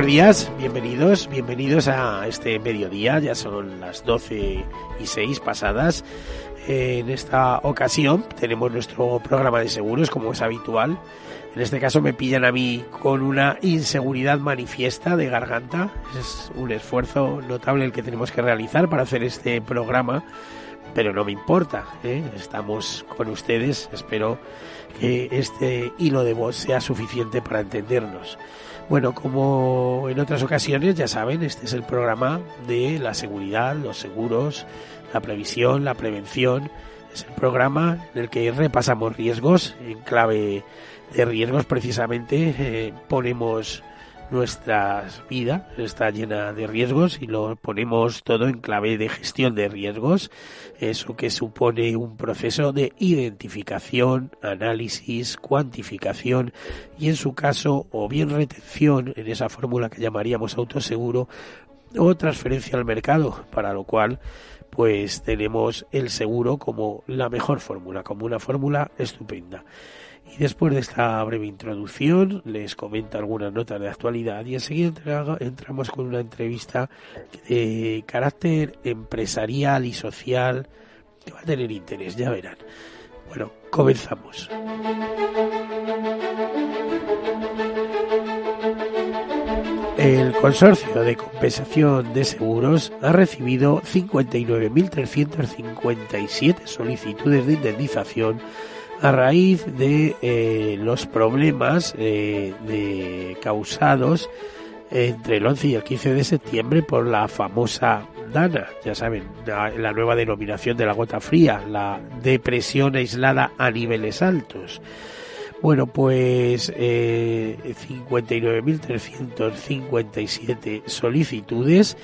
Buenos días, bienvenidos, bienvenidos a este mediodía, ya son las 12 y 6 pasadas. En esta ocasión tenemos nuestro programa de seguros, como es habitual. En este caso me pillan a mí con una inseguridad manifiesta de garganta. Es un esfuerzo notable el que tenemos que realizar para hacer este programa, pero no me importa. ¿eh? Estamos con ustedes, espero que este hilo de voz sea suficiente para entendernos. Bueno, como en otras ocasiones, ya saben, este es el programa de la seguridad, los seguros, la previsión, la prevención. Es el programa en el que repasamos riesgos en clave de riesgos precisamente. Eh, ponemos nuestra vida está llena de riesgos y lo ponemos todo en clave de gestión de riesgos, eso que supone un proceso de identificación, análisis, cuantificación y en su caso o bien retención en esa fórmula que llamaríamos autoseguro o transferencia al mercado, para lo cual pues tenemos el seguro como la mejor fórmula, como una fórmula estupenda. Y después de esta breve introducción, les comento algunas notas de actualidad y enseguida entramos con una entrevista de carácter empresarial y social que va a tener interés, ya verán. Bueno, comenzamos. El Consorcio de Compensación de Seguros ha recibido 59.357 solicitudes de indemnización a raíz de eh, los problemas eh, de, causados entre el 11 y el 15 de septiembre por la famosa DANA, ya saben, la, nueva denominación de la gota fría, la depresión aislada a niveles altos. Bueno, pues eh, 59.357 solicitudes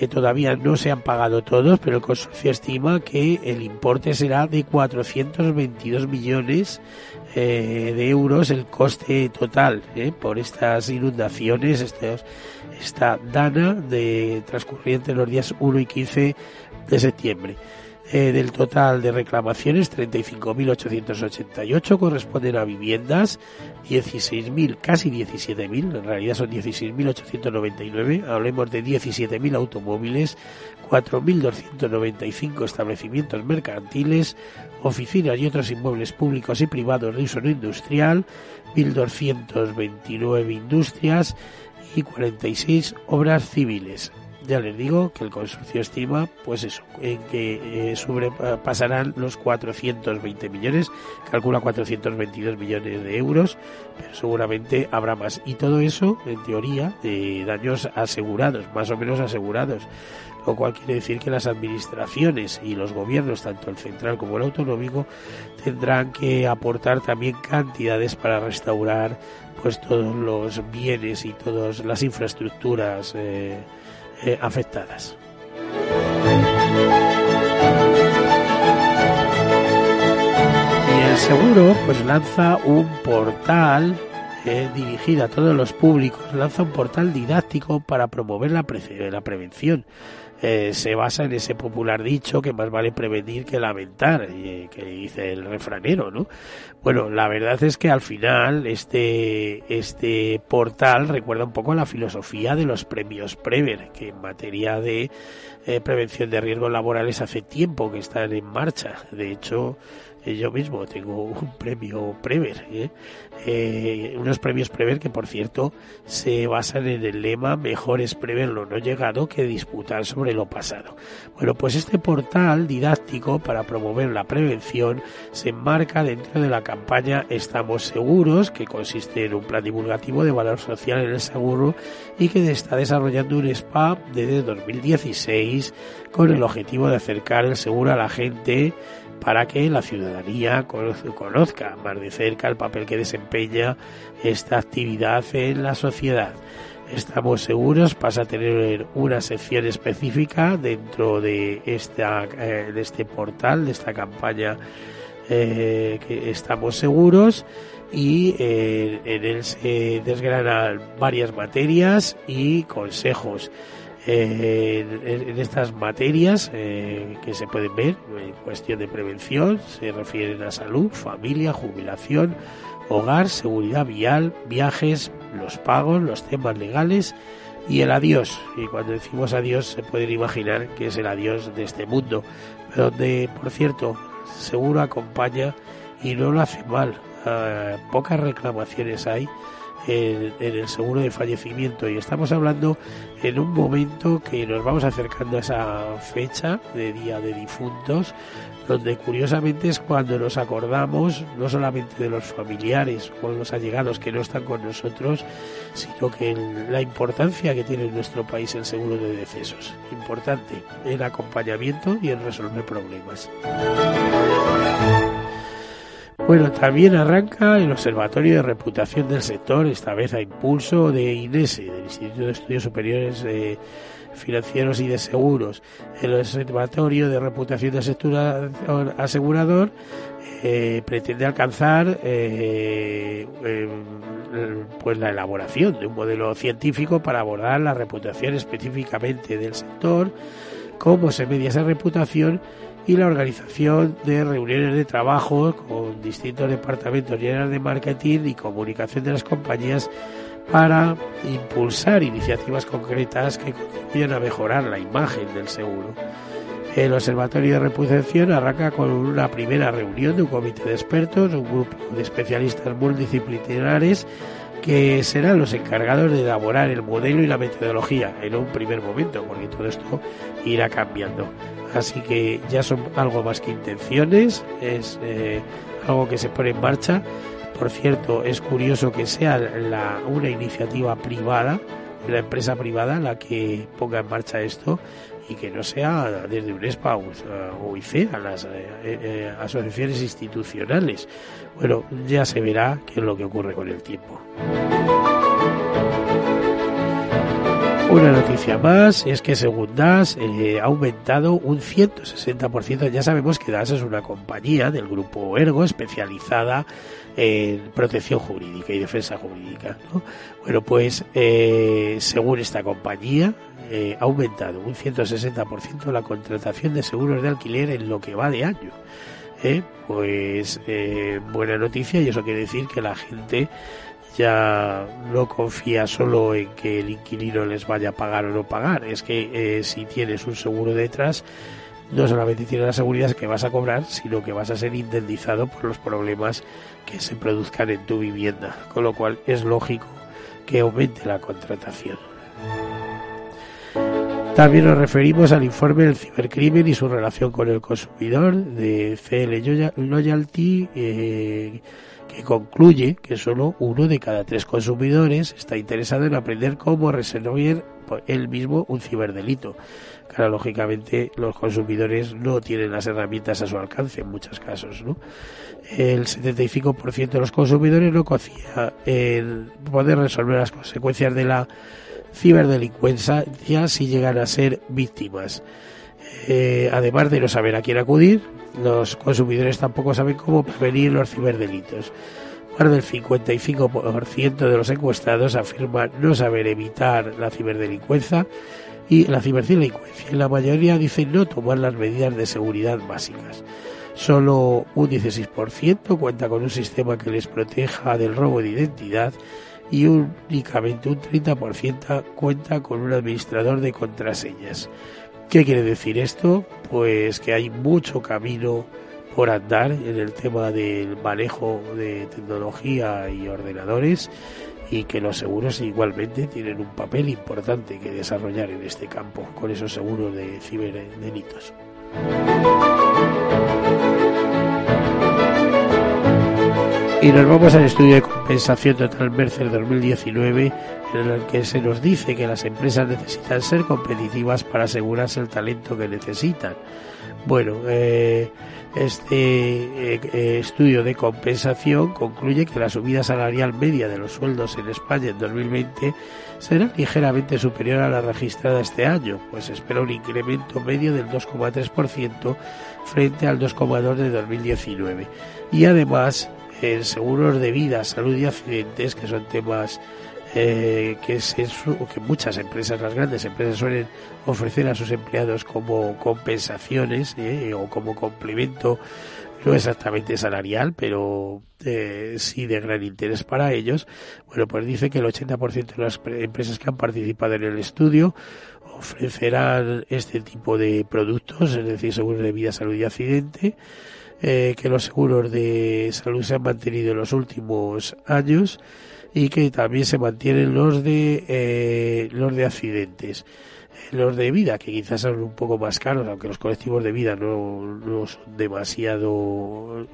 eh, todavía no se han pagado todos, pero el consorcio estima que el importe será de 422 millones eh, de euros el coste total eh, por estas inundaciones, esta dana de transcurriente los días 1 y 15 de septiembre. Eh, del total de reclamaciones, 35.888 corresponden a viviendas, 16.000, casi 17.000, en realidad son 16.899, hablemos de 17.000 automóviles, 4.295 establecimientos mercantiles, oficinas y otros inmuebles públicos y privados de uso no industrial, 1.229 industrias y 46 obras civiles ya les digo que el consorcio estima, pues eso, en que eh, sobrepasarán los 420 millones, calcula 422 millones de euros, pero seguramente habrá más. Y todo eso, en teoría, de daños asegurados, más o menos asegurados, lo cual quiere decir que las administraciones y los gobiernos, tanto el central como el autonómico, tendrán que aportar también cantidades para restaurar pues todos los bienes y todas las infraestructuras eh, eh, afectadas. Y el seguro pues lanza un portal eh, dirigida a todos los públicos, lanza un portal didáctico para promover la, la prevención. Eh, se basa en ese popular dicho que más vale prevenir que lamentar, eh, que dice el refranero, ¿no? Bueno, la verdad es que al final este, este portal recuerda un poco a la filosofía de los premios Prever, que en materia de prevención de riesgos laborales hace tiempo que están en marcha. De hecho, yo mismo tengo un premio Prever, ¿eh? Eh, unos premios Prever que por cierto se basan en el lema mejor es prever lo no llegado que disputar sobre lo pasado. Bueno, pues este portal didáctico para promover la prevención se enmarca dentro de la campaña Estamos Seguros, que consiste en un plan divulgativo de valor social en el seguro y que está desarrollando un SPA desde 2016 con el objetivo de acercar el seguro a la gente para que la ciudadanía conozca más de cerca el papel que desempeña esta actividad en la sociedad. Estamos seguros pasa a tener una sección específica dentro de, esta, eh, de este portal, de esta campaña eh, que estamos seguros y eh, en él se desgranan varias materias y consejos en, estas materias eh, que se pueden ver en cuestión de prevención se refieren a salud, familia, jubilación, hogar, seguridad vial, viajes, los pagos, los temas legales y el adiós. Y cuando decimos adiós se pueden imaginar que es el adiós de este mundo, donde, por cierto, seguro acompaña y no lo hace mal. Ah, pocas reclamaciones hay en, el seguro de fallecimiento y estamos hablando en un momento que nos vamos acercando a esa fecha de Día de Difuntos, donde curiosamente es cuando nos acordamos no solamente de los familiares o los allegados que no están con nosotros, sino que la importancia que tiene en nuestro país el seguro de decesos. Importante en acompañamiento y en resolver problemas. Bueno, también arranca el Observatorio de Reputación del Sector, esta vez a impulso de INESE, del Instituto de Estudios Superiores eh, Financieros y de Seguros. El Observatorio de Reputación del Sector Asegurador eh, pretende alcanzar eh, pues la elaboración de un modelo científico para abordar la reputación específicamente del sector, cómo se media esa reputación y la organización de reuniones de trabajo con distintos departamentos y de marketing y comunicación de las compañías para impulsar iniciativas concretas que contribuyan a mejorar la imagen del seguro. El Observatorio de Reputación arranca con una primera reunión de un comité de expertos, un grupo de especialistas multidisciplinares que serán los encargados de elaborar el modelo y la metodología en un primer momento, porque todo esto irá cambiando. Así que ya son algo más que intenciones, es eh, algo que se pone en marcha. Por cierto, es curioso que sea la, una iniciativa privada, una empresa privada la que ponga en marcha esto y que no sea desde UNESPA o ICE, a las eh, eh, asociaciones institucionales. Bueno, ya se verá qué es lo que ocurre con el tiempo. Una noticia más es que según DAS eh, ha aumentado un 160%. Ya sabemos que DAS es una compañía del grupo Ergo especializada en protección jurídica y defensa jurídica. Bueno, pues eh, según esta compañía eh, ha aumentado un 160% la contratación de seguros de alquiler en lo que va de año. Pues buena noticia y eso quiere decir que la gente ya no confía solo en que el inquilino les vaya a pagar o no pagar, es que eh, si tienes un seguro detrás, no solamente tienes la seguridad que vas a cobrar, sino que vas a ser indemnizado por los problemas que se produzcan en tu vivienda, con lo cual es lógico que aumente la contratación. También nos referimos al informe del cibercrimen y su relación con el consumidor de CL Loyalty. Eh, que concluye que solo uno de cada tres consumidores está interesado en aprender cómo resolver él mismo un ciberdelito. Claro, lógicamente los consumidores no tienen las herramientas a su alcance en muchos casos. ¿no? El 75% de los consumidores no confía en poder resolver las consecuencias de la ciberdelincuencia si llegan a ser víctimas. Eh, además de no saber a quién acudir, los consumidores tampoco saben cómo prevenir los ciberdelitos. más del 55% de los encuestados afirman no saber evitar la ciberdelincuencia y la ciberdelincuencia. Y la mayoría dicen no tomar las medidas de seguridad básicas. Solo un 16% cuenta con un sistema que les proteja del robo de identidad y únicamente un 30% cuenta con un administrador de contraseñas. ¿Qué quiere decir esto? Pues que hay mucho camino por andar en el tema del manejo de tecnología y ordenadores y que los seguros igualmente tienen un papel importante que desarrollar en este campo con esos seguros de ciberdelitos. Y nos vamos al estudio de compensación total Mercer 2019, en el que se nos dice que las empresas necesitan ser competitivas para asegurarse el talento que necesitan. Bueno, eh, este eh, eh, estudio de compensación concluye que la subida salarial media de los sueldos en España en 2020 será ligeramente superior a la registrada este año, pues espera un incremento medio del 2,3% frente al 2,2% de 2019. Y además en seguros de vida, salud y accidentes, que son temas eh, que, que muchas empresas, las grandes empresas, suelen ofrecer a sus empleados como compensaciones eh, o como complemento, no exactamente salarial, pero eh, sí de gran interés para ellos. Bueno, pues dice que el 80% de las empresas que han participado en el estudio ofrecerán este tipo de productos, es decir, seguros de vida, salud y accidente eh, que los seguros de salud se han mantenido en los últimos años y que también se mantienen los de eh, los de accidentes. Los de vida que quizás son un poco más caros aunque los colectivos de vida no, no son demasiado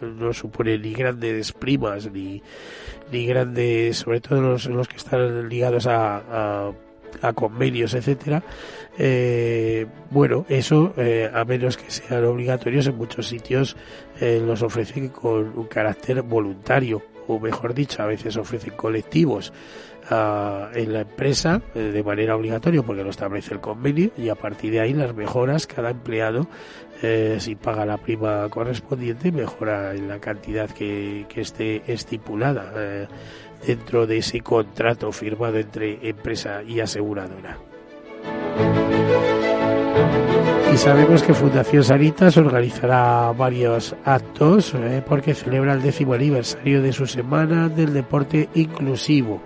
no suponen ni grandes primas ni ni grandes sobre todo los, los que están ligados a convenios, etcétera. Eh, bueno, eso, eh, a menos que sean obligatorios, en muchos sitios eh, los ofrecen con un carácter voluntario, o mejor dicho, a veces ofrecen colectivos ah, en la empresa de manera obligatoria porque lo establece el convenio y a partir de ahí las mejoras cada empleado si paga la prima correspondiente mejora en la cantidad que, que esté estipulada dentro de ese contrato firmado entre empresa y aseguradora. Y sabemos que Fundación Sanitas organizará varios actos eh, porque celebra el décimo aniversario de su semana del deporte inclusivo.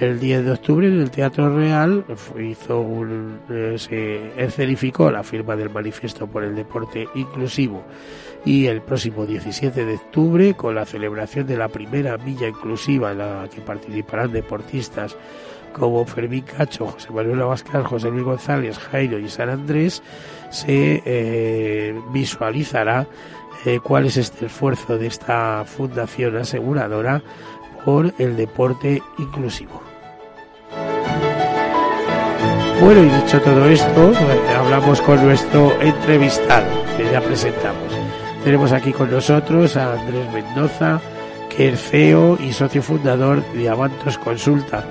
El 10 de octubre en el Teatro Real hizo un, eh, se escenificó la firma del manifiesto por el deporte inclusivo y el próximo 17 de octubre con la celebración de la primera milla inclusiva en la que participarán deportistas como Fermín Cacho, José Manuel Abascal, José Luis González, Jairo y San Andrés, se eh, visualizará eh, cuál es este esfuerzo de esta fundación aseguradora por el deporte inclusivo. Bueno, y dicho todo esto, eh, hablamos con nuestro entrevistado, que ya presentamos. Tenemos aquí con nosotros a Andrés Mendoza, que es CEO y socio fundador de Avantos Consulta.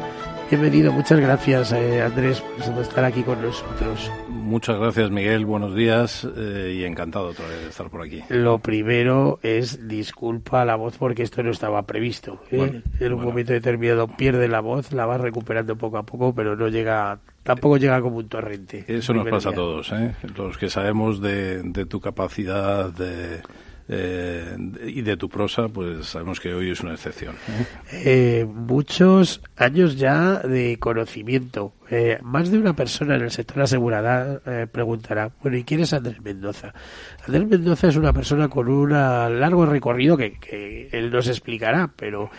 Bienvenido, muchas gracias eh, Andrés por estar aquí con nosotros. Muchas gracias Miguel, buenos días eh, y encantado otra vez de estar por aquí. Lo primero es disculpa la voz porque esto no estaba previsto. ¿eh? en un momento determinado pierde la voz, la vas recuperando poco a poco, pero no llega tampoco llega como un torrente. Eso nos pasa a todos, ¿eh? los que sabemos de, de tu capacidad de, eh, y de tu prosa, pues sabemos que hoy es una excepción. Eh, muchos años ya de conocimiento. Eh, más de una persona en el sector asegurada preguntará, bueno, ¿y quién es Andrés Mendoza? Andrés Mendoza es una persona con un largo recorrido que, él nos explicará, pero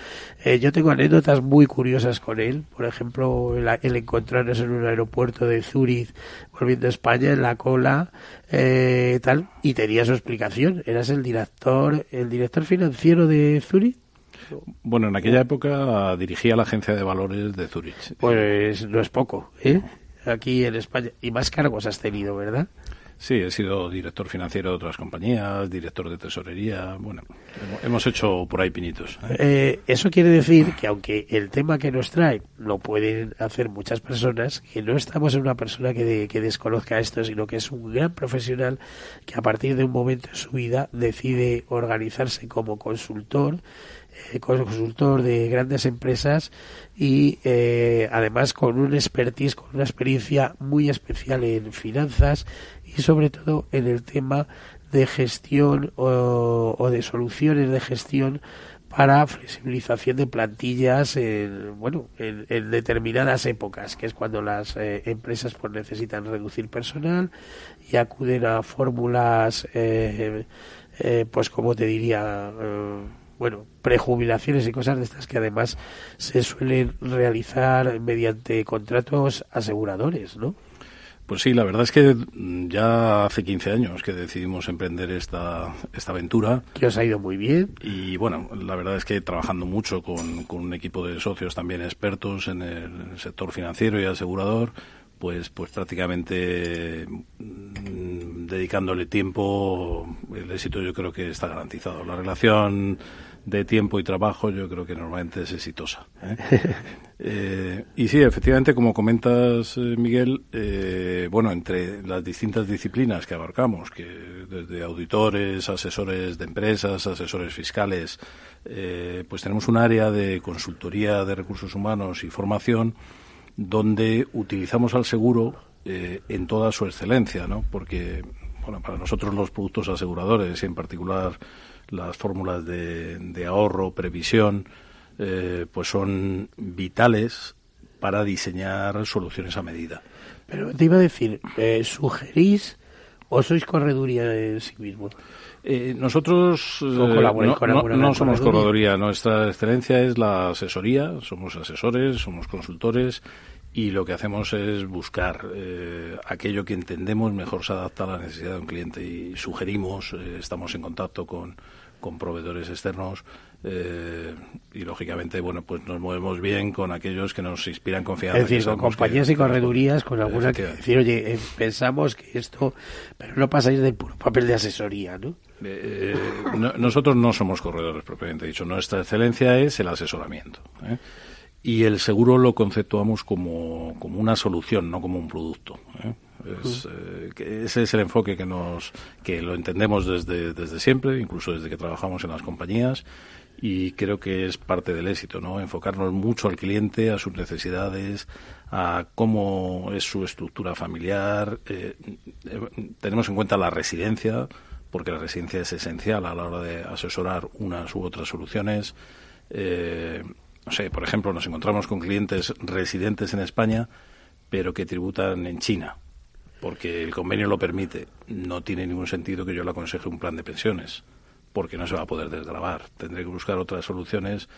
yo tengo anécdotas muy curiosas con él. Por ejemplo, el, el encontrarnos en un aeropuerto de Zúrich volviendo a España en la cola eh, tal y tenía su explicación. Eras el director, el director financiero de Zurich. Bueno, en aquella época dirigía la agencia de valores de Zurich. Pues no es poco, ¿eh? Aquí en España. Y más cargos has tenido, ¿verdad? Sí, he sido director financiero de otras compañías, director de tesorería. Bueno, hemos hecho por ahí pinitos. ¿eh? Eh, eso quiere decir que aunque el tema que nos trae lo pueden hacer muchas personas, que no estamos en una persona que, que desconozca esto, sino que es un gran profesional que a partir de un momento en su vida decide organizarse como consultor eh, consultor de grandes empresas y eh, además con un expertise, con una experiencia muy especial en finanzas y sobre todo en el tema de gestión o, de soluciones de gestión para flexibilización de plantillas en, bueno, en, determinadas épocas, que es cuando las eh, empresas pues necesitan reducir personal y acuden a fórmulas, eh, eh, pues como te diría, bueno, prejubilaciones y cosas de estas que además se suelen realizar mediante contratos aseguradores, ¿no? Pues sí, la verdad es que ya hace 15 años que decidimos emprender esta, esta aventura. Que os ha ido muy bien. Y bueno, la verdad es que trabajando mucho con, con un equipo de socios también expertos en el sector financiero y asegurador, pues, pues prácticamente mm, dedicándole tiempo, el éxito yo creo que está garantizado. La relación de tiempo y trabajo yo creo que normalmente es exitosa. ¿eh? Eh, y sí, efectivamente, como comentas, eh, Miguel, bueno, entre las distintas disciplinas que abarcamos, que desde auditores, asesores de empresas, asesores fiscales, pues tenemos un área de consultoría de recursos humanos y formación donde utilizamos al seguro en toda su excelencia, ¿no? Porque, bueno, para nosotros los productos aseguradores y en particular las fórmulas de, ahorro, previsión, eh, pues son vitales para diseñar soluciones a medida. Pero te iba a decir, eh, ¿sugerís o sois correduría en sí mismo? Eh, nosotros no, somos correduría, nuestra excelencia es la asesoría, somos asesores, somos consultores y lo que hacemos es buscar aquello que entendemos mejor se adapta a la necesidad de un cliente y sugerimos, estamos en contacto con, con proveedores externos eh, y lógicamente bueno pues nos movemos bien con aquellos que nos inspiran confianza es decir con compañías y corredurías con alguna que decir oye eh, pensamos que esto pero no pasáis del puro papel de asesoría eh, ¿no? nosotros no somos corredores propiamente dicho. Nuestra excelencia es el asesoramiento y el seguro lo conceptuamos como, como una solución no como un producto es, eh, ese es el enfoque que nos que lo entendemos desde, desde siempre, incluso desde que trabajamos en las compañías y creo que es parte del éxito, ¿no? Enfocarnos mucho al cliente, a sus necesidades, a cómo es su estructura familiar. Eh, eh, tenemos en cuenta la residencia, porque la residencia es esencial a la hora de asesorar unas u otras soluciones. no sé, por ejemplo, nos encontramos con clientes residentes en España, pero que tributan en China porque el convenio lo permite. No tiene ningún sentido que yo le aconseje un plan de pensiones, porque no se va a poder desgravar. Tendré que buscar otras soluciones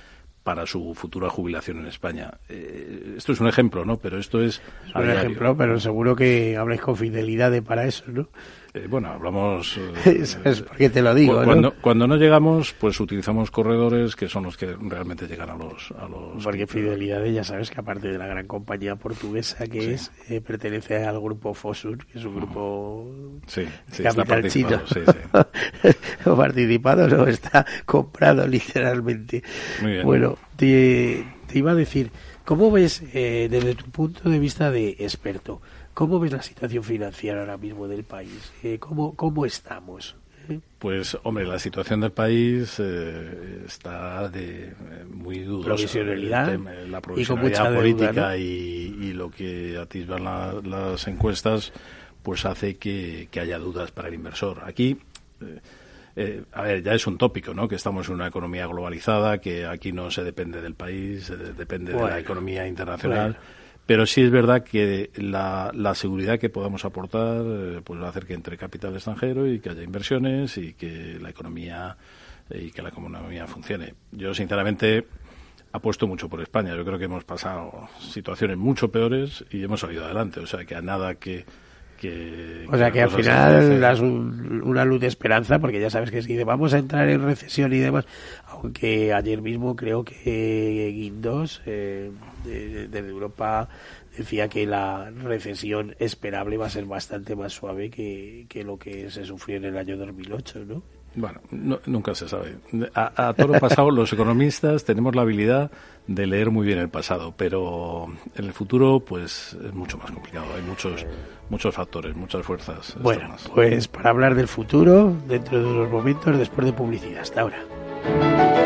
para su futura jubilación en España. Eh, esto es un ejemplo, ¿no? Pero esto es... es un ejemplo, pero seguro que habláis con fidelidad de para eso, ¿no? Eh, bueno, hablamos... Eh, es porque te lo digo, cuando, ¿no? cuando no llegamos, pues utilizamos corredores que son los que realmente llegan a los... A los porque Fidelidad, ya sabes que aparte de la gran compañía portuguesa que es, eh, pertenece al grupo Fosur, que es un grupo sí, sí, capital chino. Sí, sí. o participado, no, está comprado literalmente. Muy bien. Bueno, te, te iba a decir, ¿cómo ves desde tu punto de vista de experto? ¿Cómo ves la situación financiera ahora mismo del país? Eh, ¿cómo, ¿Cómo estamos? ¿Eh? Pues, hombre, la situación del país eh, está de muy dudosa. Provisionalidad. la provisionalidad política y, lo que atisban las encuestas, pues hace que, haya dudas para el inversor. Aquí. a ver, ya es un tópico, ¿no? Que estamos en una economía globalizada, que aquí no se depende del país, depende de la economía internacional. Pero sí es verdad que la, la seguridad que podamos aportar eh, pues va a hacer que entre capital extranjero y que haya inversiones y que la economía eh, y que la economía funcione. Yo sinceramente apuesto mucho por España. Yo creo que hemos pasado situaciones mucho peores y hemos salido adelante. O sea que a nada que o sea que al final das una luz de esperanza porque ya sabes que si vamos a entrar en recesión y demás aunque ayer mismo creo que Guindos eh, de, Europa decía que la recesión esperable va a ser bastante más suave que, que lo que se sufrió en el año 2008 ¿no? Bueno, nunca se sabe. A, todo lo pasado, los economistas tenemos la habilidad de leer muy bien el pasado, pero en el futuro, pues es mucho más complicado. Hay muchos, muchos factores, muchas fuerzas. Bueno, pues para hablar del futuro, dentro de unos momentos, después de publicidad. Hasta ahora.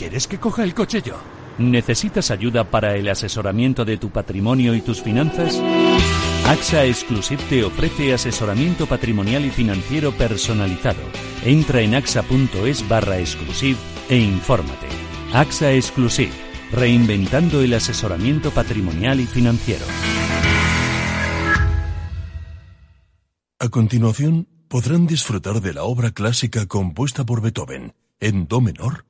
¿Quieres que coja el coche yo? ¿Necesitas ayuda para el asesoramiento de tu patrimonio y tus finanzas? AXA Exclusive te ofrece asesoramiento patrimonial y financiero personalizado. Entra en axa.es barra exclusive e infórmate. AXA Exclusive, reinventando el asesoramiento patrimonial y financiero. A continuación, podrán disfrutar de la obra clásica compuesta por Beethoven en Do menor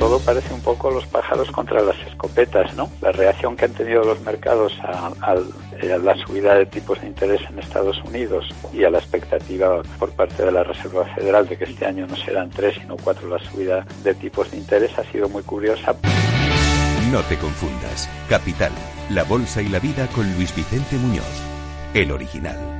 todo parece un poco los pájaros contra las escopetas, ¿no? La reacción que han tenido los mercados a, la subida de tipos de interés en Estados Unidos y a la expectativa por parte de la Reserva Federal de que este año no serán tres sino cuatro la subida de tipos de interés ha sido muy curiosa. No te confundas. Capital, la bolsa y la vida con Luis Vicente Muñoz, el original.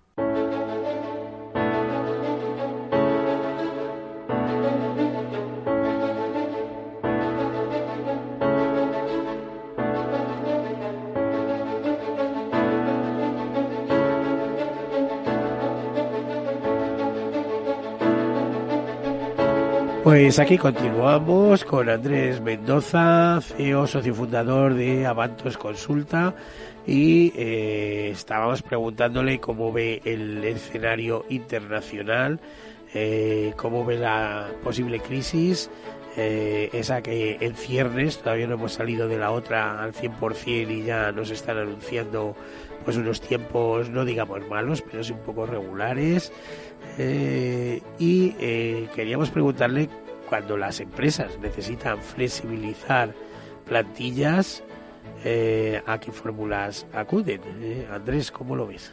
Pues aquí continuamos con Andrés Mendoza, CEO, socio fundador de Avantos Consulta. Y eh, estábamos preguntándole cómo ve el escenario internacional, eh, cómo ve la posible crisis, eh, esa que en ciernes, todavía no hemos salido de la otra al 100% y ya nos están anunciando pues unos tiempos, no digamos malos, pero sí un poco regulares. Eh, y eh, queríamos preguntarle cuando las empresas necesitan flexibilizar plantillas, eh, ¿a qué fórmulas acuden? Andrés, ¿cómo lo ves?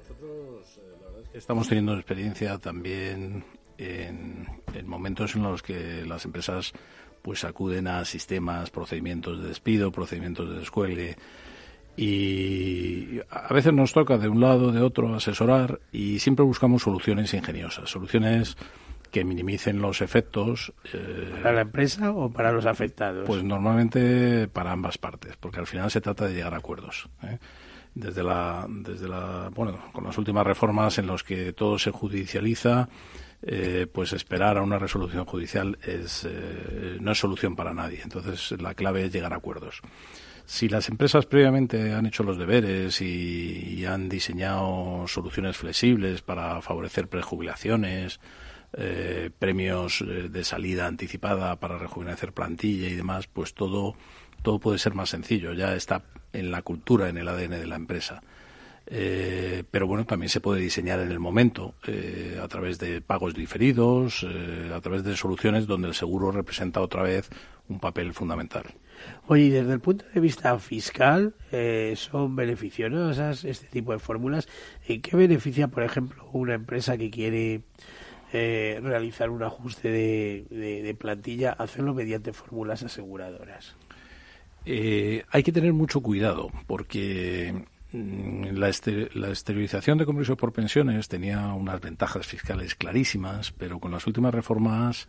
Nosotros, la verdad es que estamos teniendo experiencia también en, en, momentos en los que las empresas pues acuden a sistemas, procedimientos de despido, procedimientos de descuelgue, y a veces nos toca de un lado, de otro, asesorar y siempre buscamos soluciones ingeniosas, soluciones que minimicen los efectos. Eh, ¿Para la empresa o para los afectados? Pues normalmente para ambas partes, porque al final se trata de llegar a acuerdos. ¿eh? Desde la, desde la, bueno, con las últimas reformas en las que todo se judicializa, eh, pues esperar a una resolución judicial es, eh, no es solución para nadie. Entonces la clave es llegar a acuerdos. Si las empresas previamente han hecho los deberes y, han diseñado soluciones flexibles para favorecer prejubilaciones, eh, premios eh, de salida anticipada para rejuvenecer plantilla y demás, pues todo, todo puede ser más sencillo. Ya está en la cultura, en el ADN de la empresa. Eh, pero bueno, también se puede diseñar en el momento eh, a través de pagos diferidos, eh, a través de soluciones donde el seguro representa otra vez un papel fundamental. Oye, y desde el punto de vista fiscal, ¿son beneficiosas este tipo de fórmulas? ¿En qué beneficia, por ejemplo, una empresa que quiere realizar un ajuste de, de plantilla, hacerlo mediante fórmulas aseguradoras? hay que tener mucho cuidado porque Mm, la, esterilización de compromisos por pensiones tenía unas ventajas fiscales clarísimas, pero con las últimas reformas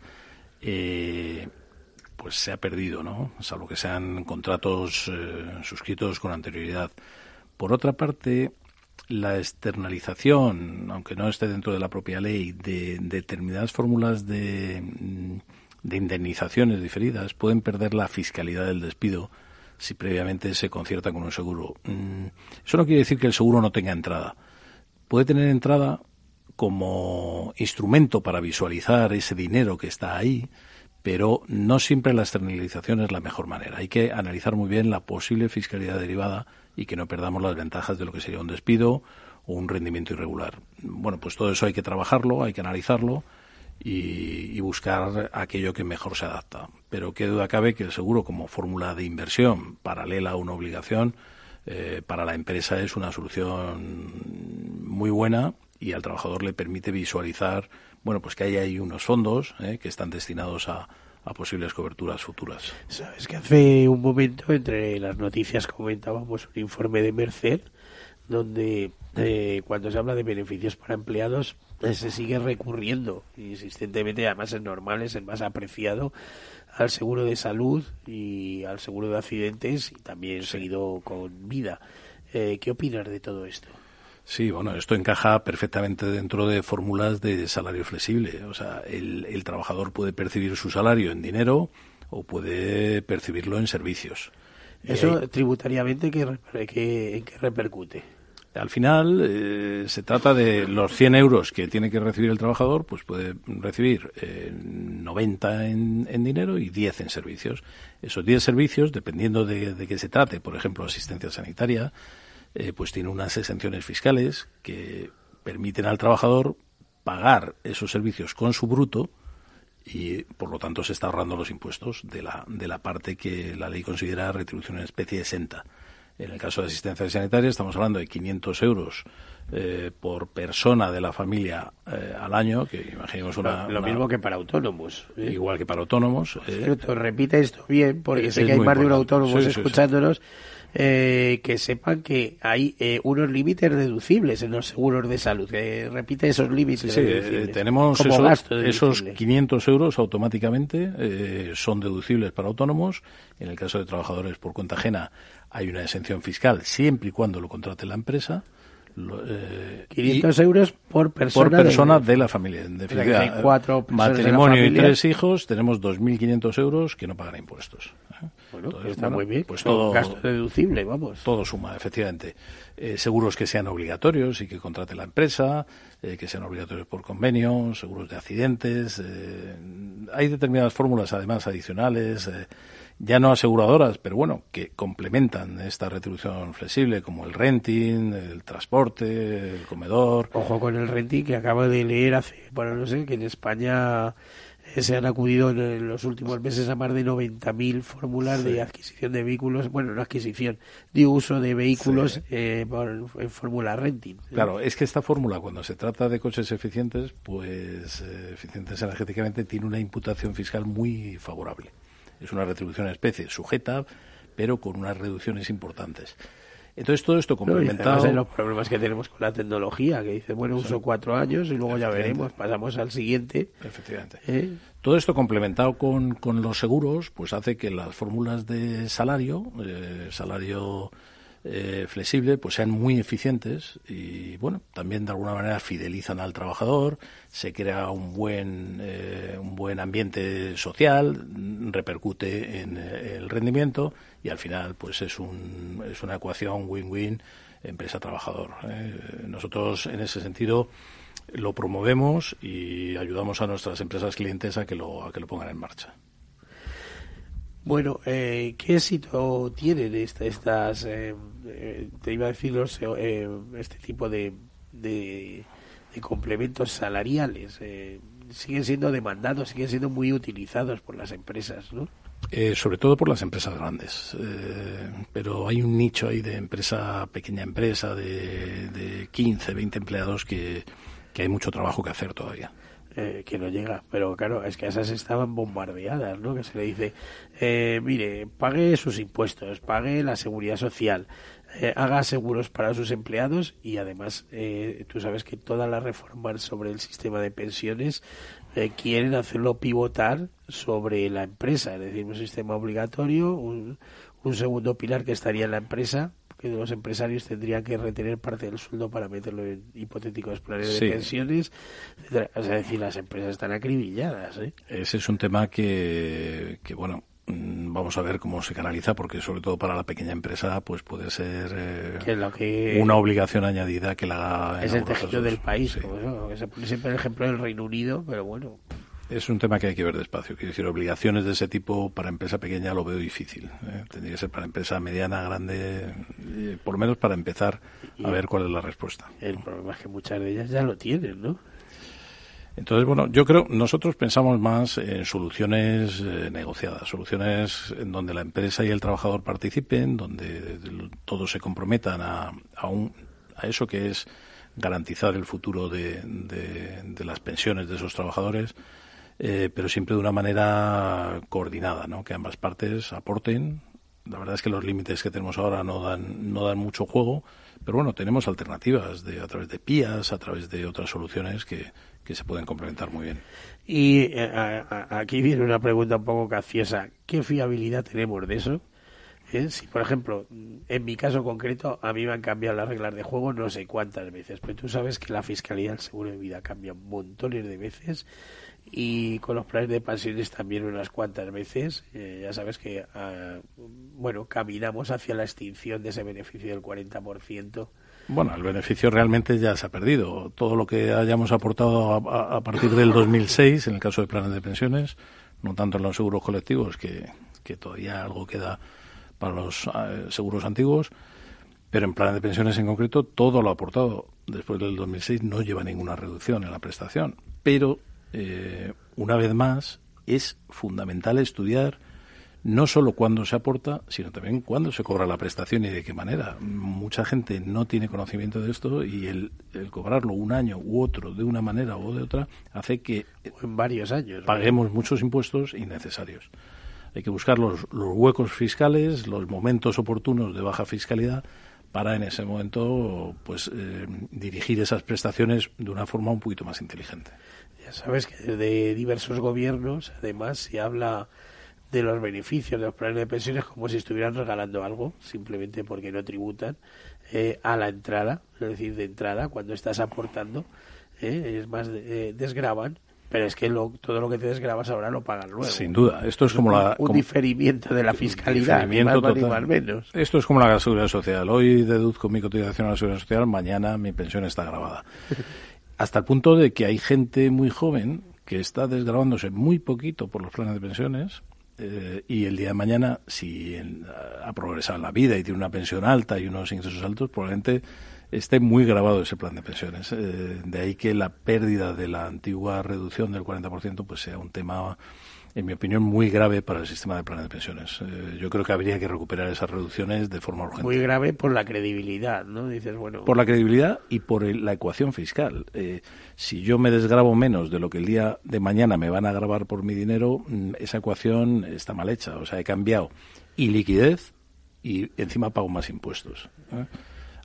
eh, pues se ha perdido, ¿no? Salvo que sean contratos eh, suscritos con anterioridad. Por otra parte, la externalización, aunque no esté dentro de la propia ley, de, determinadas fórmulas de, mm, de indemnizaciones diferidas pueden perder la fiscalidad del despido si previamente se concierta con un seguro. Mm, eso no quiere decir que el seguro no tenga entrada. Puede tener entrada como instrumento para visualizar ese dinero que está ahí, pero no siempre la externalización es la mejor manera. Hay que analizar muy bien la posible fiscalidad derivada y que no perdamos las ventajas de lo que sería un despido o un rendimiento irregular. Bueno, pues todo eso hay que trabajarlo, hay que analizarlo y, buscar aquello que mejor se adapta. Pero qué duda cabe que el seguro como fórmula de inversión paralela a una obligación eh, para la empresa es una solución muy buena y al trabajador le permite visualizar, bueno, pues que hay ahí unos fondos eh, que están destinados a, a posibles coberturas futuras. Sabes que hace un momento, entre las noticias comentábamos un informe de Merced, donde eh, cuando se habla de beneficios para empleados, se sigue recurriendo insistentemente, además es normal, es el más apreciado, al seguro de salud y al seguro de accidentes y también seguido con vida. Eh, ¿Qué opinas de todo esto? Sí, bueno, esto encaja perfectamente dentro de fórmulas de salario flexible. O sea, el, trabajador puede percibir su salario en dinero o puede percibirlo en servicios. ¿Eso tributariamente ¿qué, qué, en qué repercute? Al final eh, se trata de los 100 euros que tiene que recibir el trabajador, pues puede recibir 90 eh, en, dinero y 10 en servicios. Esos 10 servicios, dependiendo de, de qué se trate, por ejemplo, asistencia sanitaria, eh, pues tiene unas exenciones fiscales que permiten al trabajador pagar esos servicios con su bruto y por lo tanto se está ahorrando los impuestos de la, de la parte que la ley considera retribución en especie exenta. En el caso de asistencia sanitaria estamos hablando de 500 euros eh, por persona de la familia eh, al año, que imaginemos una... Lo, mismo que para autónomos. ¿eh? Igual que para autónomos. Cierto, repite esto bien, porque sé que hay más de un autónomo escuchándonos. que sepan que hay unos límites deducibles en los seguros de salud. repite esos límites. Sí, tenemos esos 500 euros automáticamente son deducibles para autónomos. En el caso de trabajadores por cuenta ajena hay una exención fiscal siempre y cuando lo contrate la empresa. eh, 500 euros por persona. Por persona de, la familia. En definitiva, cuatro matrimonio y tres hijos, tenemos 2.500 euros que no pagan impuestos. ¿eh? Bueno, Entonces, está muy bien. Pues todo, gasto deducible, vamos. Todo suma, efectivamente. Eh, seguros que sean obligatorios y que contrate la empresa, eh, que sean obligatorios por convenio, seguros de accidentes. Hay determinadas fórmulas, además, adicionales ya no aseguradoras, pero bueno, que complementan esta retribución flexible, como el renting, el transporte, el comedor. Ojo con el renting, que acabo de leer hace, bueno, no sé, que en España eh, se han acudido en los últimos meses a más de 90.000 fórmulas de adquisición de vehículos, bueno, no adquisición, de uso de vehículos eh, en fórmula renting. Claro, es que esta fórmula, cuando se trata de coches eficientes, pues eh, eficientes energéticamente, tiene una imputación fiscal muy favorable es una retribución en especie sujeta, pero con unas reducciones importantes. Entonces todo esto complementado... No, los problemas que tenemos con la tecnología, que dice, bueno, uso cuatro años y luego ya veremos, pasamos al siguiente. Efectivamente. ¿Eh? Todo esto complementado con, con, los seguros, pues hace que las fórmulas de salario, eh, salario eh, flexible, pues sean muy eficientes y, bueno, también de alguna manera fidelizan al trabajador, se crea un buen, eh, un buen ambiente social, repercute en eh, el rendimiento y al final, pues es, un, es una ecuación win-win empresa-trabajador. Nosotros, en ese sentido, lo promovemos y ayudamos a nuestras empresas clientes a que lo, a que lo pongan en marcha. Bueno, eh, ¿qué éxito tienen estas, eh, eh, te iba a decir, este tipo de, de, complementos salariales? siguen siendo demandados, siguen siendo muy utilizados por las empresas, ¿no? sobre todo por las empresas grandes. pero hay un nicho ahí de empresa, pequeña empresa, de, de 15, 20 empleados que hay mucho trabajo que hacer todavía. Eh, que no llega. Pero claro, es que esas estaban bombardeadas, ¿no? Que se le dice, eh, mire, pague sus impuestos, pague la seguridad social, eh, haga seguros para sus empleados y además tú sabes que todas las reformas sobre el sistema de pensiones quieren hacerlo pivotar sobre la empresa, es decir, un sistema obligatorio, un, un segundo pilar que estaría en la empresa que los empresarios tendrían que retener parte del sueldo para meterlo en hipotéticos planes de pensiones. Es decir, las empresas están acribilladas. ¿eh? Ese es un tema que, que, bueno, mm, vamos a ver cómo se canaliza porque sobre todo para la pequeña empresa pues puede ser eh, una obligación añadida que la es el tejido del país se pone siempre el ejemplo del Reino Unido pero bueno es un tema que hay que ver despacio. Quiero decir, obligaciones de ese tipo para empresa pequeña lo veo difícil. ¿eh? Tendría que ser para empresa mediana, grande, eh, por lo menos para empezar a ver cuál es la respuesta. El problema es que muchas de ellas ya lo tienen, ¿no? Entonces, bueno, yo creo, nosotros pensamos más en soluciones eh, negociadas, soluciones en donde la empresa y el trabajador participen, donde todos se comprometan a, a, un, a eso que es garantizar el futuro de, de las pensiones de esos trabajadores eh, pero siempre de una manera coordinada, ¿no? que ambas partes aporten. La verdad es que los límites que tenemos ahora no dan, no dan mucho juego, pero bueno, tenemos alternativas de, a través de PIAs, a través de otras soluciones que, que se pueden complementar muy bien. Y eh, aquí viene una pregunta un poco caciosa. ¿Qué fiabilidad tenemos de eso? ¿Eh? Si, por ejemplo, en mi caso concreto, a mí me han cambiado las reglas de juego no sé cuántas veces, pero tú sabes que la fiscalía del seguro de vida cambia montones de veces y con los planes de pensiones también unas cuantas veces. Eh, ya sabes que, ah, bueno, caminamos hacia la extinción de ese beneficio del 40%. Bueno, el beneficio realmente ya se ha perdido. Todo lo que hayamos aportado a, partir del 2006, en el caso de planes de pensiones, no tanto en los seguros colectivos, que, que todavía algo queda para los eh, seguros antiguos, pero en planes de pensiones en concreto, todo lo aportado después del 2006 no lleva ninguna reducción en la prestación. Pero eh, una vez más, es fundamental estudiar no solo cuándo se aporta, sino también cuándo se cobra la prestación y de qué manera. Mucha gente no tiene conocimiento de esto y el, cobrarlo un año u otro de una manera u de otra hace que en varios años paguemos muchos impuestos innecesarios. Hay que buscar los, los huecos fiscales, los momentos oportunos de baja fiscalidad para en ese momento pues eh, dirigir esas prestaciones de una forma un poquito más inteligente. Ya sabes que de diversos gobiernos, además, se habla de los beneficios de los planes de pensiones como si estuvieran regalando algo, simplemente porque no tributan eh, a la entrada, es decir, de entrada, cuando estás aportando, eh, es más, eh, desgraban pero es que todo lo que te desgrabas ahora lo pagan luego. Sin duda. Esto es como un, la. Un diferimiento de la fiscalidad, ni más, ni más menos. Esto es como la seguridad social. Hoy deduzco mi cotización a la seguridad social, mañana mi pensión está grabada. Hasta el punto de que hay gente muy joven que está desgrabándose muy poquito por los planes de pensiones. Eh, y el día de mañana, si ha progresado en la vida y tiene una pensión alta y unos ingresos altos, probablemente esté muy grabado ese plan de pensiones. Eh, de ahí que la pérdida de la antigua reducción del 40% pues sea un tema, en mi opinión, muy grave para el sistema de planes de pensiones. Eh, yo creo que habría que recuperar esas reducciones de forma urgente. Muy grave por la credibilidad, ¿no? Dices, bueno. Por la credibilidad y por la ecuación fiscal. Eh, si yo me desgrabo menos de lo que el día de mañana me van a grabar por mi dinero, mm, esa ecuación está mal hecha. O sea, he cambiado y liquidez y encima pago más impuestos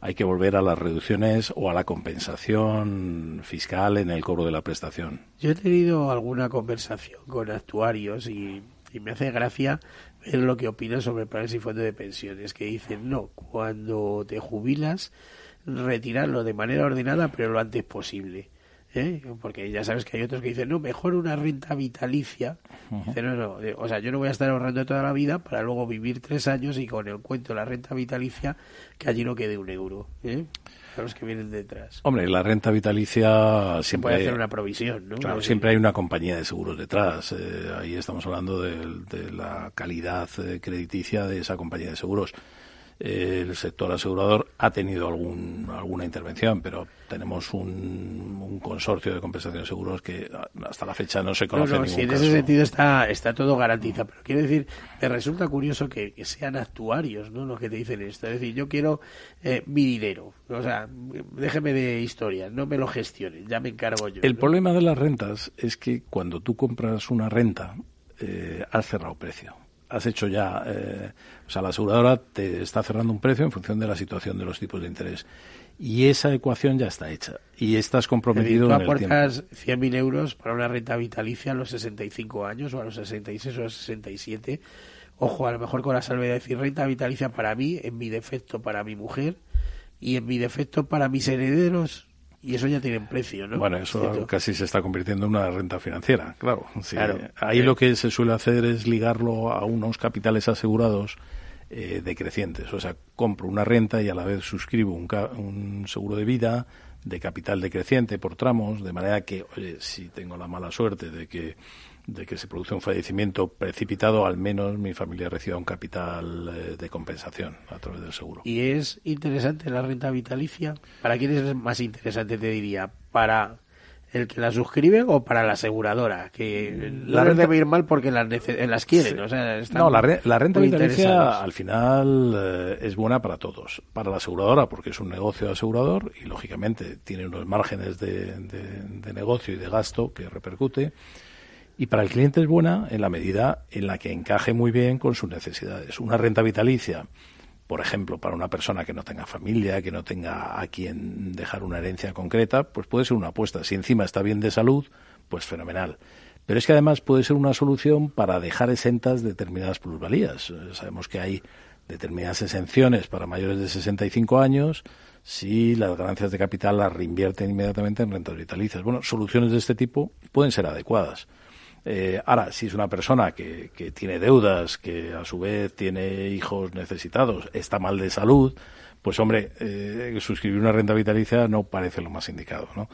hay que volver a las reducciones o a la compensación fiscal en el cobro de la prestación. Yo he tenido alguna conversación con actuarios y, me hace gracia ver lo que opinan sobre planes y fondos de pensiones, que dicen, no, cuando te jubilas, retirarlo de manera ordenada, pero lo antes posible. ¿Eh? porque ya sabes que hay otros que dicen, no, mejor una renta vitalicia. Eh, o sea, yo no voy a estar ahorrando toda la vida para luego vivir tres años y con el cuento de la renta vitalicia que allí no quede un euro. ¿eh? A los que vienen detrás. Hombre, la renta vitalicia siempre. puede hacer una provisión, ¿no? Claro, siempre hay una compañía de seguros detrás. ahí estamos hablando de, de la calidad crediticia de esa compañía de seguros el sector asegurador ha tenido algún, alguna intervención, pero tenemos un, un consorcio de compensación de seguros que hasta la fecha no se conoce no, en ese sentido está, está todo garantizado, pero quiero decir, me resulta curioso que, sean actuarios ¿no? los que te dicen esto. Es decir, yo quiero eh, mi dinero, o sea, déjeme de historias, no me lo gestionen, ya me encargo yo. El problema de las rentas es que cuando tú compras una renta, eh, has cerrado precio has hecho ya, eh, o sea, la aseguradora te está cerrando un precio en función de la situación de los tipos de interés. Y esa ecuación ya está hecha. Y estás comprometido tú en el tiempo. aportas 100.000 euros para una renta vitalicia a los 65 años o a los 66 o a los 67. Ojo, a lo mejor con la salvedad de decir renta vitalicia para mí, en mi defecto para mi mujer y en mi defecto para mis herederos y eso ya tiene precio, ¿no? Bueno, eso casi se está convirtiendo en una renta financiera, claro. Ahí lo que se suele hacer es ligarlo a unos capitales asegurados eh, decrecientes. O sea, compro una renta y a la vez suscribo un, un seguro de vida de capital decreciente por tramos, de manera que, oye, si tengo la mala suerte de que de que se produce un fallecimiento precipitado, al menos mi familia reciba un capital eh, de compensación a través del seguro. ¿Y es interesante la renta vitalicia? ¿Para quién es más interesante, te diría? ¿Para el que la suscribe o para la aseguradora? Que la renta debe ir mal porque las, las quieren. no, la, renta vitalicia al final eh, es buena para todos. Para la aseguradora porque es un negocio de asegurador y lógicamente tiene unos márgenes de, de negocio y de gasto que repercute y para el cliente es buena en la medida en la que encaje muy bien con sus necesidades. Una renta vitalicia, por ejemplo, para una persona que no tenga familia, que no tenga a quien dejar una herencia concreta, pues puede ser una apuesta. Si encima está bien de salud, pues fenomenal. Pero es que además puede ser una solución para dejar exentas determinadas plusvalías. Eh, sabemos que hay determinadas exenciones para mayores de 65 años si las ganancias de capital las reinvierten inmediatamente en rentas vitalicias. Bueno, soluciones de este tipo pueden ser adecuadas. Eh, ahora, si es una persona que, tiene deudas, que a su vez tiene hijos necesitados, está mal de salud, pues hombre, eh, suscribir una renta vitalicia no parece lo más indicado, ¿no?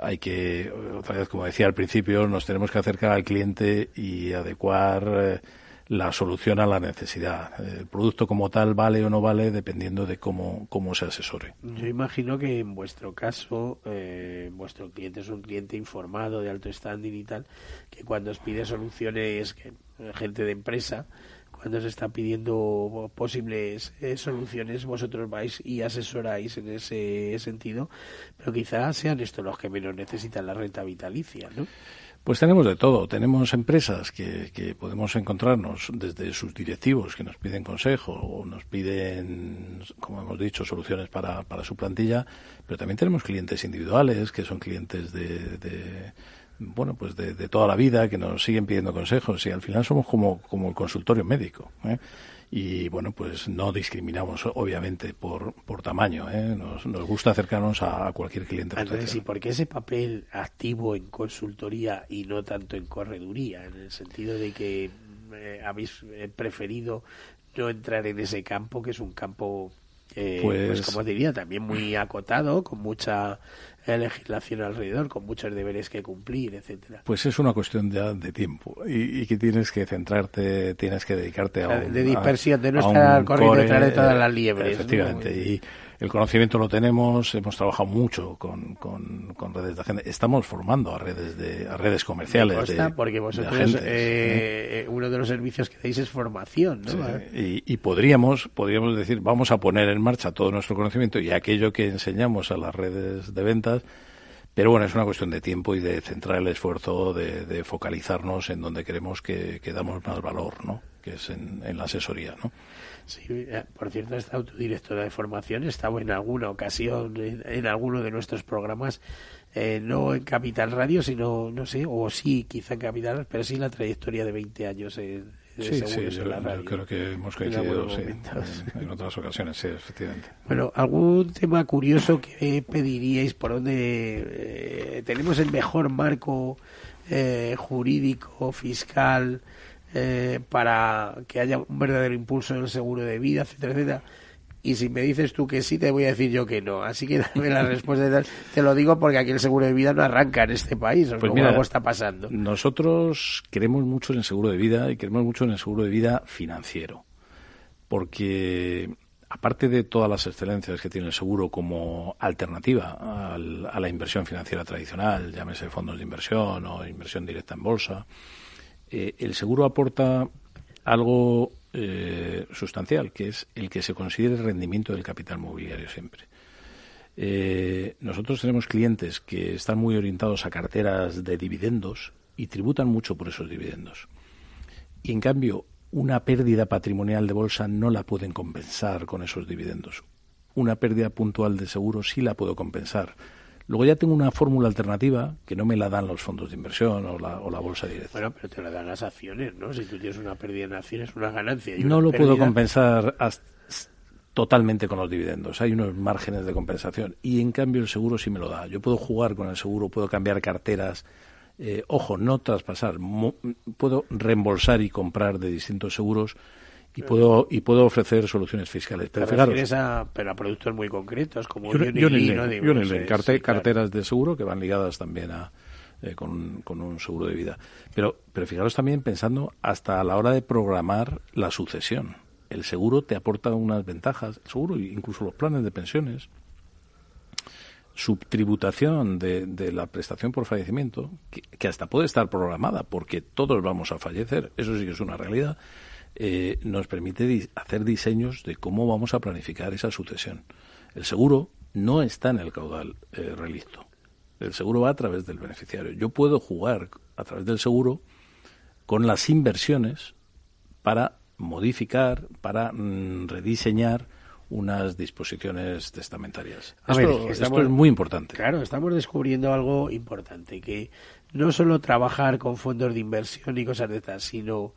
Hay que, otra vez, como decía al principio, nos tenemos que acercar al cliente y adecuar eh, la solución a la necesidad. El producto como tal vale o no vale dependiendo de cómo, cómo se asesore. Yo imagino que en vuestro caso, eh, vuestro cliente es un cliente informado, de alto standing y tal, que cuando os pide soluciones, que, gente de empresa, cuando se está pidiendo posibles eh, soluciones, vosotros vais y asesoráis en ese sentido, pero quizás sean estos los que menos necesitan la renta vitalicia, ¿no? Pues tenemos de todo. Tenemos empresas que, que, podemos encontrarnos desde sus directivos que nos piden consejo o nos piden, como hemos dicho, soluciones para, para su plantilla, pero también tenemos clientes individuales que son clientes de, de bueno, pues de, toda la vida, que nos siguen pidiendo consejos y al final somos como, como el consultorio médico. ¿eh? Y bueno, pues no discriminamos obviamente por, por tamaño. ¿eh? Nos, nos gusta acercarnos a, cualquier cliente. Entonces, ¿y por qué ese papel activo en consultoría y no tanto en correduría? En el sentido de que eh, habéis eh, preferido no entrar en ese campo, que es un campo eh, pues, pues, como diría, también muy acotado, con mucha legislación alrededor, con muchos deberes que cumplir, etcétera. Pues es una cuestión de, de tiempo y, que tienes que centrarte, tienes que dedicarte a un, de dispersión, de no estar corriendo detrás de todas las liebres. Efectivamente, y el conocimiento lo tenemos, hemos trabajado mucho con, con, redes de agentes, estamos formando a redes de a redes comerciales. de, porque vosotros eh, uno de los servicios que dais es formación, ¿no? y, y, podríamos podríamos decir vamos a poner en marcha todo nuestro conocimiento y aquello que enseñamos a las redes de ventas. Pero bueno, es una cuestión de tiempo y de centrar el esfuerzo, de, focalizarnos en donde queremos que, damos más valor, ¿no? Que es en, en la asesoría, ¿no? Sí, eh, por cierto, esta autodirectora de formación estaba en alguna ocasión en, alguno de nuestros programas, eh, no en Capital Radio, sino, no sé, o sí, quizá en Capital, pero sí la trayectoria de 20 años en, sí, sí, yo, creo que hemos coincidido en, otras ocasiones, sí, efectivamente. Bueno, ¿algún tema curioso que pediríais por donde eh, tenemos el mejor marco jurídico, fiscal, eh, para que haya un verdadero impulso en el seguro de vida, etcétera, etcétera. Y si me dices tú que sí, te voy a decir yo que no. Así que dame la respuesta. De. Te lo digo porque aquí el seguro de vida no arranca en este país. O pues mira, algo está pasando. Nosotros queremos mucho en el seguro de vida y queremos mucho en el seguro de vida financiero. Porque aparte de todas las excelencias que tiene el seguro como alternativa a la inversión financiera tradicional, llámese fondos de inversión o inversión directa en bolsa, eh, el seguro aporta algo eh, sustancial, que es el que se considere el rendimiento del capital mobiliario siempre. Eh, nosotros tenemos clientes que están muy orientados a carteras de dividendos y tributan mucho por esos dividendos. Y en cambio, una pérdida patrimonial de bolsa no la pueden compensar con esos dividendos. Una pérdida puntual de seguro sí la puedo compensar Luego ya tengo una fórmula alternativa que no me la dan los fondos de inversión o la, o la bolsa directa. Bueno, pero te la dan las acciones, ¿no? Si tú tienes una pérdida en acciones, una ganancia. no lo puedo compensar totalmente con los dividendos. Hay unos márgenes de compensación y en cambio el seguro sí me lo da. Yo puedo jugar con el seguro, puedo cambiar carteras. Eh, ojo, no traspasar. puedo reembolsar y comprar de distintos seguros y puedo y puedo ofrecer soluciones fiscales. Pero, fijaros, a, pero a productos muy concretos como yo carteras de seguro que van ligadas también a eh, con, con, un seguro de vida. Pero pero fijaros también pensando hasta a la hora de programar la sucesión. El seguro te aporta unas ventajas, el seguro incluso los planes de pensiones. Subtributación de, de la prestación por fallecimiento, que, que, hasta puede estar programada, porque todos vamos a fallecer, eso sí que es una realidad, eh, nos permite hacer diseños de cómo vamos a planificar esa sucesión. El seguro no está en el caudal eh, relicto. El seguro va a través del beneficiario. Yo puedo jugar a través del seguro con las inversiones para modificar, para mm, rediseñar unas disposiciones testamentarias. esto, esto, es muy importante. Claro, estamos descubriendo algo importante, que no solo trabajar con fondos de inversión y cosas de estas, sino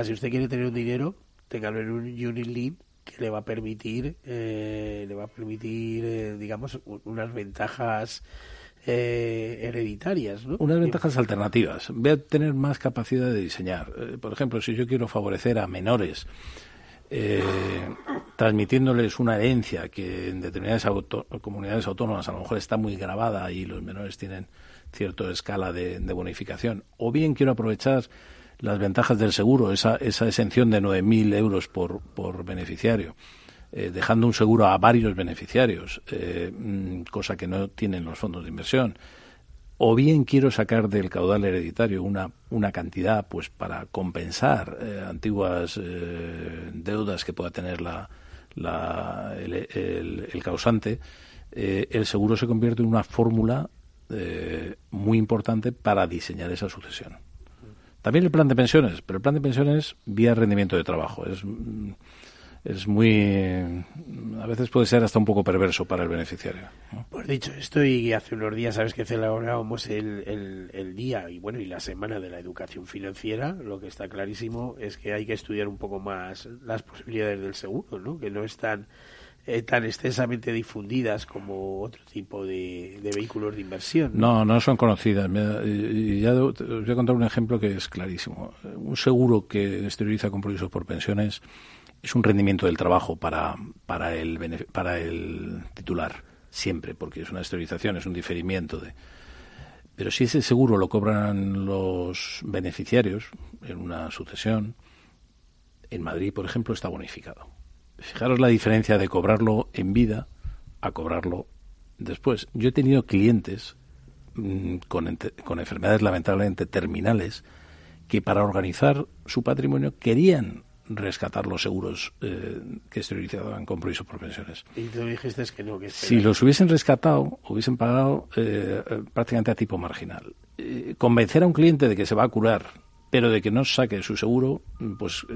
si usted quiere tener un dinero, téngalo en un unit que le va a permitir, eh, le va a permitir, eh, digamos, unas ventajas eh, hereditarias, ¿no? Unas ventajas alternativas. Voy a tener más capacidad de diseñar. por ejemplo, si yo quiero favorecer a menores, transmitiéndoles una herencia que en determinadas comunidades autónomas a lo mejor está muy grabada y los menores tienen cierta escala de bonificación, o bien quiero aprovechar las ventajas del seguro, esa, esa exención de 9.000 euros por, por beneficiario, eh, dejando un seguro a varios beneficiarios, eh, mm, cosa que no tienen los fondos de inversión. O bien quiero sacar del caudal hereditario una, una cantidad pues para compensar eh, antiguas deudas que pueda tener la, el, causante, el seguro se convierte en una fórmula muy importante para diseñar esa sucesión. También el plan de pensiones, pero el plan de pensiones vía rendimiento de trabajo. Es, es muy a veces puede ser hasta un poco perverso para el beneficiario. Pues dicho esto, y hace unos días sabes que celebrábamos el, el, el, día y bueno y la semana de la educación financiera, lo que está clarísimo es que hay que estudiar un poco más las posibilidades del seguro, ¿no? que no están eh, tan extensamente difundidas como otro tipo de, vehículos de inversión. No, no son conocidas. Y ya os voy a contar un ejemplo que es clarísimo. Un seguro que exterioriza compromisos por pensiones es un rendimiento del trabajo para, para, el, para el titular, siempre, porque es una exteriorización, es un diferimiento de... Pero si ese seguro lo cobran los beneficiarios en una sucesión, en Madrid, por ejemplo, está bonificado. Fijaros la diferencia de cobrarlo en vida a cobrarlo después. Yo he tenido clientes mm, con, con enfermedades lamentablemente terminales que para organizar su patrimonio querían rescatar los seguros eh, que esterilizaban compromiso por pensiones. Y tú dijiste que no. si los hubiesen rescatado, hubiesen pagado eh, eh, prácticamente a tipo marginal. convencer a un cliente de que se va a curar, pero de que no saque su seguro, pues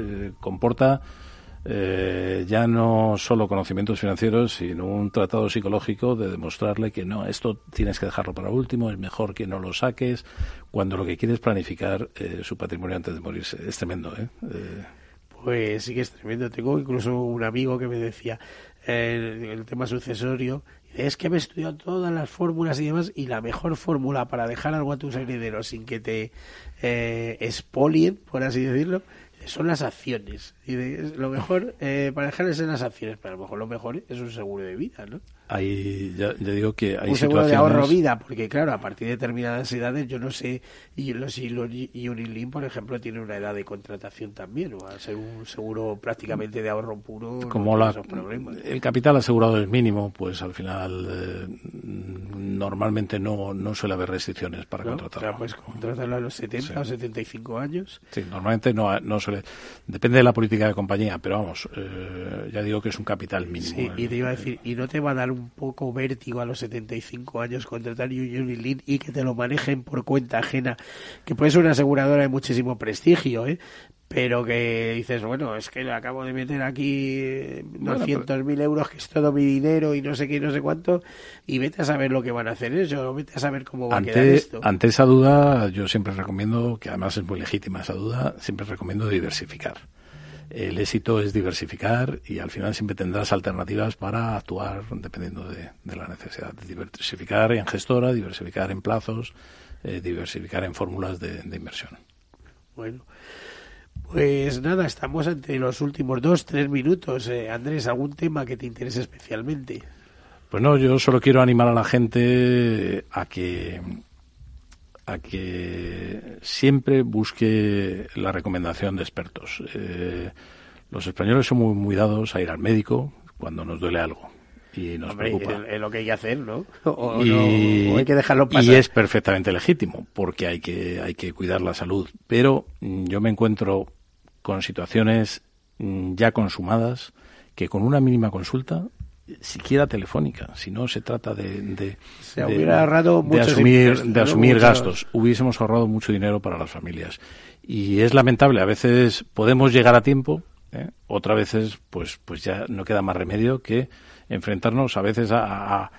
comporta ya no solo conocimientos financieros, sino un tratado psicológico de demostrarle que no, esto tienes que dejarlo para último, es mejor que no lo saques, cuando lo que quieres es planificar su patrimonio antes de morirse. Es tremendo, ¿eh? pues sí que es tremendo. Tengo incluso un amigo que me decía eh, el tema sucesorio, es que me he estudiado todas las fórmulas y demás, y la mejor fórmula para dejar algo a tus herederos sin que te eh, expolien, por así decirlo, son las acciones. Y lo mejor eh, para dejarles en las acciones, pero a lo mejor lo mejor es un seguro de vida, ¿no? Ahí, ya, digo que hay un seguro de ahorro vida, porque claro, a partir de determinadas edades, yo no sé, y los y Unilin, por ejemplo, tiene una edad de contratación también, o a ser un seguro prácticamente de ahorro puro, como la, el capital asegurado es mínimo, pues al final eh, normalmente no, no suele haber restricciones para contratarlo. O sea, pues contratarlo a los 70 o 75 años. Sí, normalmente no, no suele, depende de la política de compañía, pero vamos, eh, ya digo que es un capital mínimo. Sí, y te iba a decir, y no te va a dar un poco vértigo a los 75 años contratar Unilin y que te lo manejen por cuenta ajena, que puede ser una aseguradora de muchísimo prestigio, ¿eh? pero que dices, bueno, es que le acabo de meter aquí 200.000 mil euros, que es todo mi dinero y no sé qué, no sé cuánto, y vete a saber lo que van a hacer eso, vete a saber cómo va ante, a quedar esto. Ante esa duda, yo siempre recomiendo, que además es muy legítima esa duda, siempre recomiendo diversificar el éxito es diversificar y al final siempre tendrás alternativas para actuar dependiendo de, la necesidad. Diversificar en gestora, diversificar en plazos, eh, diversificar en fórmulas de, inversión. Bueno. Pues nada, estamos ante los últimos dos, tres minutos. Eh, Andrés, ¿algún tema que te interese especialmente? Pues no, yo solo quiero animar a la gente a que a que siempre busque la recomendación de expertos. Eh, los españoles son muy, muy dados a ir al médico cuando nos duele algo y nos preocupa. Es lo que hay que hacer, ¿no? O, hay que dejarlo pasar. Y es perfectamente legítimo, porque hay que, hay que cuidar la salud. Pero mm, yo me encuentro con situaciones mm, ya consumadas que con una mínima consulta siquiera telefónica, si no se trata de, de, se hubiera ahorrado de asumir, de asumir gastos, hubiésemos ahorrado mucho dinero para las familias. Y es lamentable, a veces podemos llegar a tiempo, ¿eh? otras veces pues, pues ya no queda más remedio que enfrentarnos a veces a, a,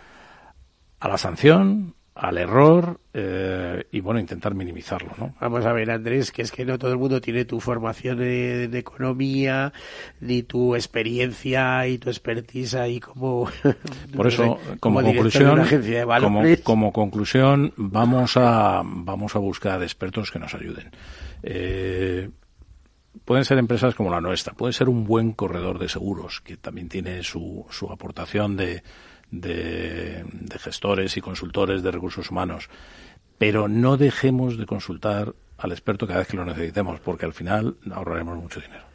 a la sanción, al error eh, y bueno intentar minimizarlo no vamos a ver Andrés que es que no todo el mundo tiene tu formación de, economía ni tu experiencia y tu expertise ahí como por eso como, conclusión como, conclusión vamos a vamos a buscar expertos que nos ayuden. Eh, pueden ser empresas como la nuestra puede ser un buen corredor de seguros que también tiene su, su aportación de de, gestores y consultores de recursos humanos. Pero no dejemos de consultar al experto cada vez que lo necesitemos, porque al final ahorraremos mucho dinero.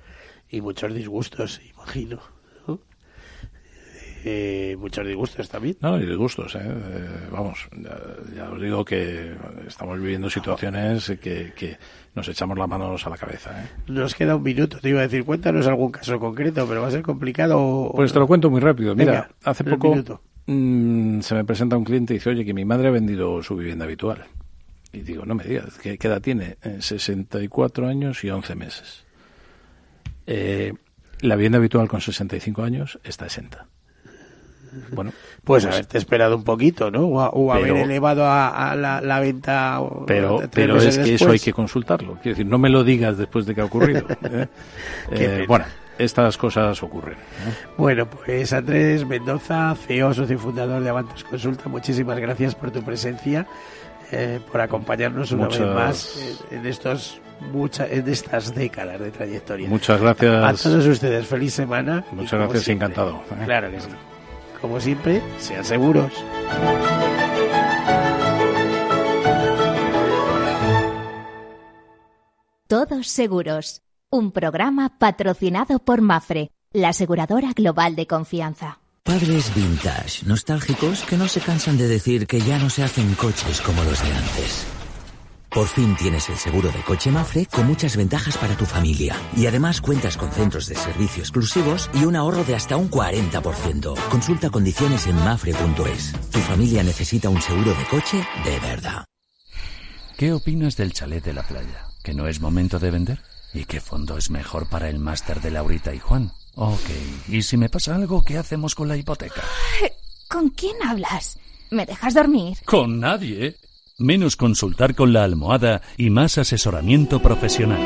Y muchos disgustos, imagino. Eh, muchos disgustos también. No, y disgustos, ¿eh? eh vamos, ya, os digo que estamos viviendo situaciones que, que nos echamos las manos a la cabeza. ¿eh? Nos queda un minuto, te iba a decir, cuéntanos algún caso concreto, pero va a ser complicado. Pues te lo cuento muy rápido. Mira, hace poco mm, se me presenta un cliente y dice, oye, que mi madre ha vendido su vivienda habitual. Y digo, no me digas, ¿qué, edad tiene? 64 años y 11 meses. Eh, La vivienda habitual con 65 años está exenta. Bueno, pues, pues haberte esperado un poquito, ¿no? O, haber elevado a, la, venta. Pero, pero es que eso hay que consultarlo. Quiero decir, no me lo digas después de que ha ocurrido. ¿eh? Eh, bueno, estas cosas ocurren. Bueno, pues Andrés Mendoza, CEO, socio fundador de Avantos Consulta, muchísimas gracias por tu presencia, eh, por acompañarnos una vez más en estos muchas en estas décadas de trayectoria. Muchas gracias. A, todos ustedes, feliz semana. Muchas gracias, encantado. Claro que sí. Como siempre, sean seguros. Todos seguros. Un programa patrocinado por Mafre, la aseguradora global de confianza. Padres vintage, nostálgicos que no se cansan de decir que ya no se hacen coches como los de antes. Por fin tienes el seguro de coche Mafre con muchas ventajas para tu familia. Y además cuentas con centros de servicio exclusivos y un ahorro de hasta un 40%. Consulta condiciones en mafre.es. Tu familia necesita un seguro de coche de verdad. ¿Qué opinas del chalet de la playa? ¿Que no es momento de vender? ¿Y qué fondo es mejor para el máster de Laurita y Juan? Ok, ¿y si me pasa algo, qué hacemos con la hipoteca? ¿Con quién hablas? ¿Me dejas dormir? Con nadie menos consultar con la almohada y más asesoramiento profesional.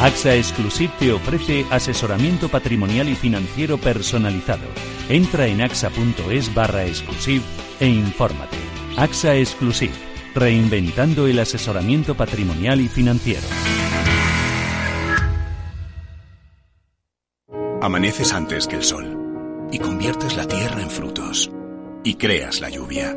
AXA Exclusive te ofrece asesoramiento patrimonial y financiero personalizado. Entra en axa.es barra exclusive e infórmate. AXA Exclusive, reinventando el asesoramiento patrimonial y financiero. Amaneces antes que el sol y conviertes la tierra en frutos y creas la lluvia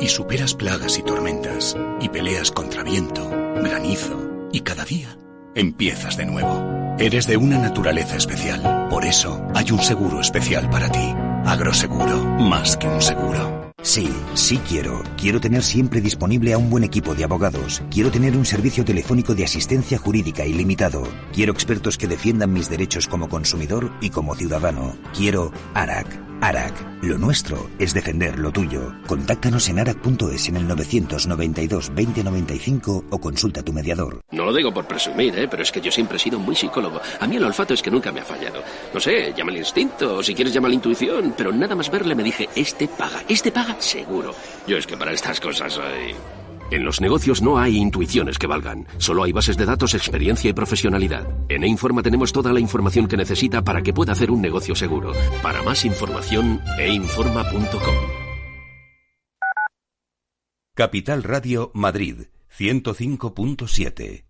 y superas plagas y tormentas, y peleas contra viento, granizo, y cada día empiezas de nuevo. Eres de una naturaleza especial, por eso hay un seguro especial para ti. Agroseguro, más que un seguro. Sí, sí quiero. Quiero tener siempre disponible a un buen equipo de abogados. Quiero tener un servicio telefónico de asistencia jurídica ilimitado. Quiero expertos que defiendan mis derechos como consumidor y como ciudadano. Quiero ARAC. ARAC. Lo nuestro es defender lo tuyo. Contáctanos en arac.es en el 992 2095 o consulta a tu mediador. No lo digo por presumir, ¿eh? pero es que yo siempre he sido muy psicólogo. A mí el olfato es que nunca me ha fallado. No sé, llama el instinto, o si quieres llama la intuición, pero nada más verle me dije, este paga, este paga seguro. Yo es que para estas cosas soy... En los negocios no hay intuiciones que valgan, solo hay bases de datos, experiencia y profesionalidad. En E-Informa tenemos toda la información que necesita para que pueda hacer un negocio seguro. Para más información, einforma.com. Capital Radio Madrid, 105.7.